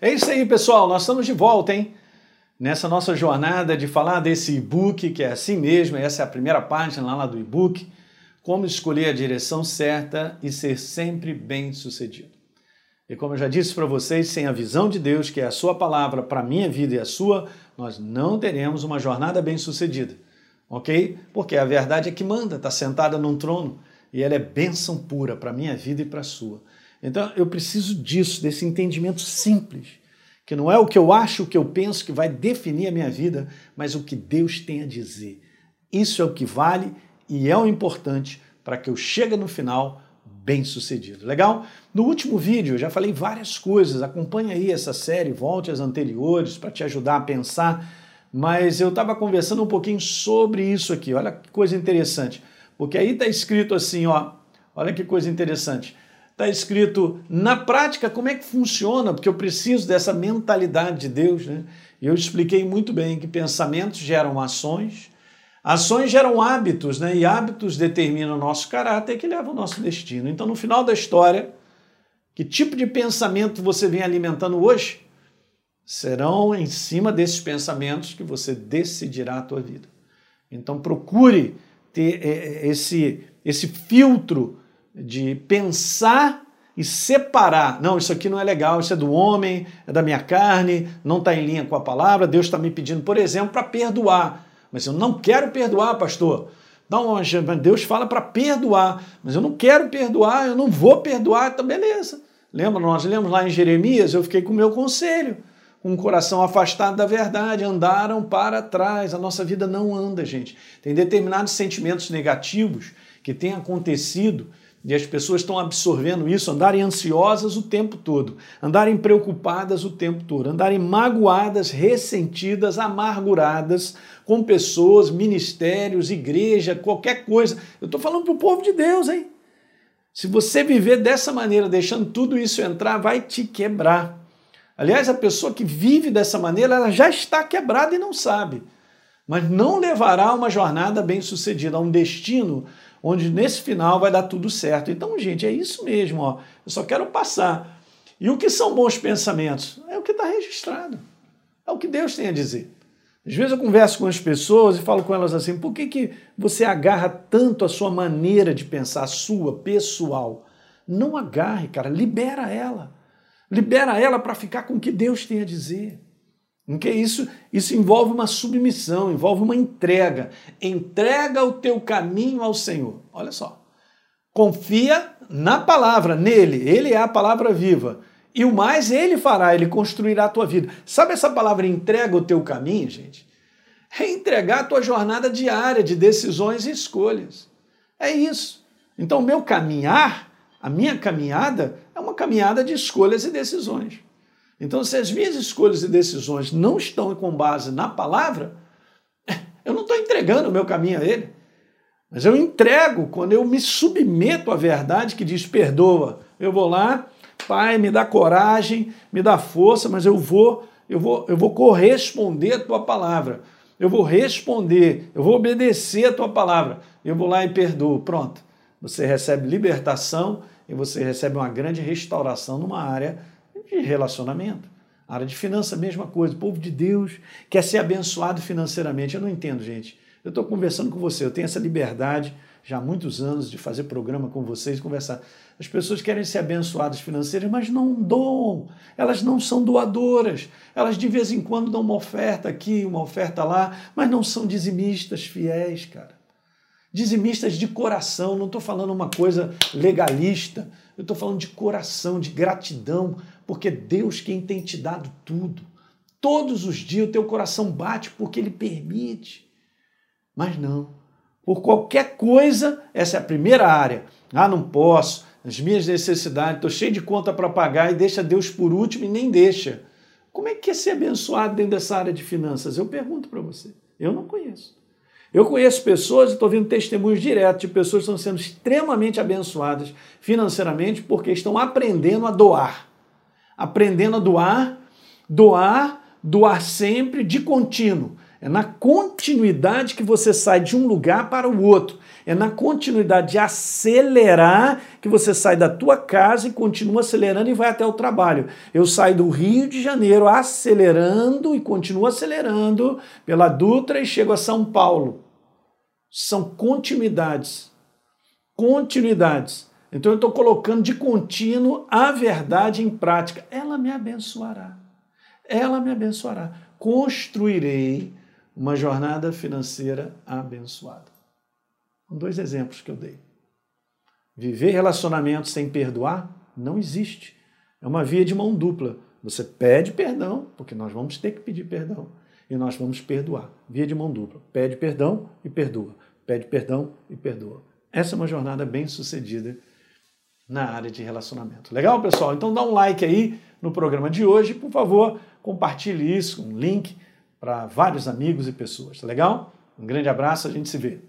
É isso aí, pessoal. Nós estamos de volta, hein? Nessa nossa jornada de falar desse e-book, que é assim mesmo, essa é a primeira página lá do e-book, como escolher a direção certa e ser sempre bem sucedido. E como eu já disse para vocês, sem a visão de Deus, que é a sua palavra para a minha vida e a sua, nós não teremos uma jornada bem sucedida, ok? Porque a verdade é que manda, está sentada num trono e ela é bênção pura para a minha vida e para a sua. Então eu preciso disso, desse entendimento simples, que não é o que eu acho, o que eu penso que vai definir a minha vida, mas o que Deus tem a dizer. Isso é o que vale e é o importante para que eu chegue no final bem sucedido. Legal? No último vídeo eu já falei várias coisas, acompanha aí essa série, volte às anteriores para te ajudar a pensar, mas eu estava conversando um pouquinho sobre isso aqui. Olha que coisa interessante, porque aí está escrito assim, ó, olha que coisa interessante está escrito na prática como é que funciona, porque eu preciso dessa mentalidade de Deus, né? Eu expliquei muito bem que pensamentos geram ações, ações geram hábitos, né? E hábitos determinam o nosso caráter que levam ao nosso destino. Então, no final da história, que tipo de pensamento você vem alimentando hoje? Serão em cima desses pensamentos que você decidirá a tua vida. Então, procure ter é, é, esse, esse filtro de pensar e separar. Não, isso aqui não é legal, isso é do homem, é da minha carne, não está em linha com a palavra. Deus está me pedindo, por exemplo, para perdoar. Mas eu não quero perdoar, pastor. Não, Deus fala para perdoar, mas eu não quero perdoar, eu não vou perdoar, então beleza. Lembra, nós lemos lá em Jeremias, eu fiquei com o meu conselho, com o coração afastado da verdade, andaram para trás. A nossa vida não anda, gente. Tem determinados sentimentos negativos que têm acontecido e as pessoas estão absorvendo isso, andarem ansiosas o tempo todo, andarem preocupadas o tempo todo, andarem magoadas, ressentidas, amarguradas com pessoas, ministérios, igreja, qualquer coisa. Eu estou falando para o povo de Deus, hein? Se você viver dessa maneira, deixando tudo isso entrar, vai te quebrar. Aliás, a pessoa que vive dessa maneira, ela já está quebrada e não sabe. Mas não levará a uma jornada bem sucedida, a um destino onde nesse final vai dar tudo certo. Então, gente, é isso mesmo, ó. Eu só quero passar. E o que são bons pensamentos? É o que está registrado. É o que Deus tem a dizer. Às vezes eu converso com as pessoas e falo com elas assim: por que, que você agarra tanto a sua maneira de pensar, a sua, pessoal? Não agarre, cara, libera ela. Libera ela para ficar com o que Deus tem a dizer. Porque isso, isso envolve uma submissão, envolve uma entrega. Entrega o teu caminho ao Senhor. Olha só. Confia na palavra, nele. Ele é a palavra viva. E o mais ele fará, ele construirá a tua vida. Sabe essa palavra entrega o teu caminho, gente? É entregar a tua jornada diária de decisões e escolhas. É isso. Então, o meu caminhar, a minha caminhada, é uma caminhada de escolhas e decisões. Então, se as minhas escolhas e decisões não estão com base na palavra, eu não estou entregando o meu caminho a Ele. Mas eu entrego quando eu me submeto à verdade que diz: perdoa. Eu vou lá, Pai, me dá coragem, me dá força, mas eu vou, eu vou, eu vou corresponder à tua palavra. Eu vou responder, eu vou obedecer à tua palavra. Eu vou lá e perdoo. Pronto. Você recebe libertação e você recebe uma grande restauração numa área de relacionamento. A área de finanças, a mesma coisa. O povo de Deus quer ser abençoado financeiramente. Eu não entendo, gente. Eu estou conversando com você, eu tenho essa liberdade já há muitos anos de fazer programa com vocês, conversar. As pessoas querem ser abençoadas financeiras, mas não doam. Elas não são doadoras. Elas de vez em quando dão uma oferta aqui, uma oferta lá, mas não são dizimistas fiéis, cara. Dizimistas de coração, não estou falando uma coisa legalista, eu estou falando de coração, de gratidão porque Deus quem tem te dado tudo. Todos os dias o teu coração bate porque Ele permite. Mas não. Por qualquer coisa, essa é a primeira área. Ah, não posso, as minhas necessidades, estou cheio de conta para pagar e deixa Deus por último e nem deixa. Como é que é ser abençoado dentro dessa área de finanças? Eu pergunto para você. Eu não conheço. Eu conheço pessoas, estou vendo testemunhos diretos de pessoas que estão sendo extremamente abençoadas financeiramente porque estão aprendendo a doar aprendendo a doar, doar, doar sempre, de contínuo. É na continuidade que você sai de um lugar para o outro. É na continuidade de acelerar que você sai da tua casa e continua acelerando e vai até o trabalho. Eu saio do Rio de Janeiro acelerando e continuo acelerando pela Dutra e chego a São Paulo. São continuidades. Continuidades. Então eu estou colocando de contínuo a verdade em prática. Ela me abençoará. Ela me abençoará. Construirei uma jornada financeira abençoada. Dois exemplos que eu dei. Viver relacionamento sem perdoar não existe. É uma via de mão dupla. Você pede perdão, porque nós vamos ter que pedir perdão, e nós vamos perdoar. Via de mão dupla. Pede perdão e perdoa. Pede perdão e perdoa. Essa é uma jornada bem sucedida na área de relacionamento. Legal, pessoal? Então dá um like aí no programa de hoje. Por favor, compartilhe isso, um link para vários amigos e pessoas. Tá legal? Um grande abraço, a gente se vê.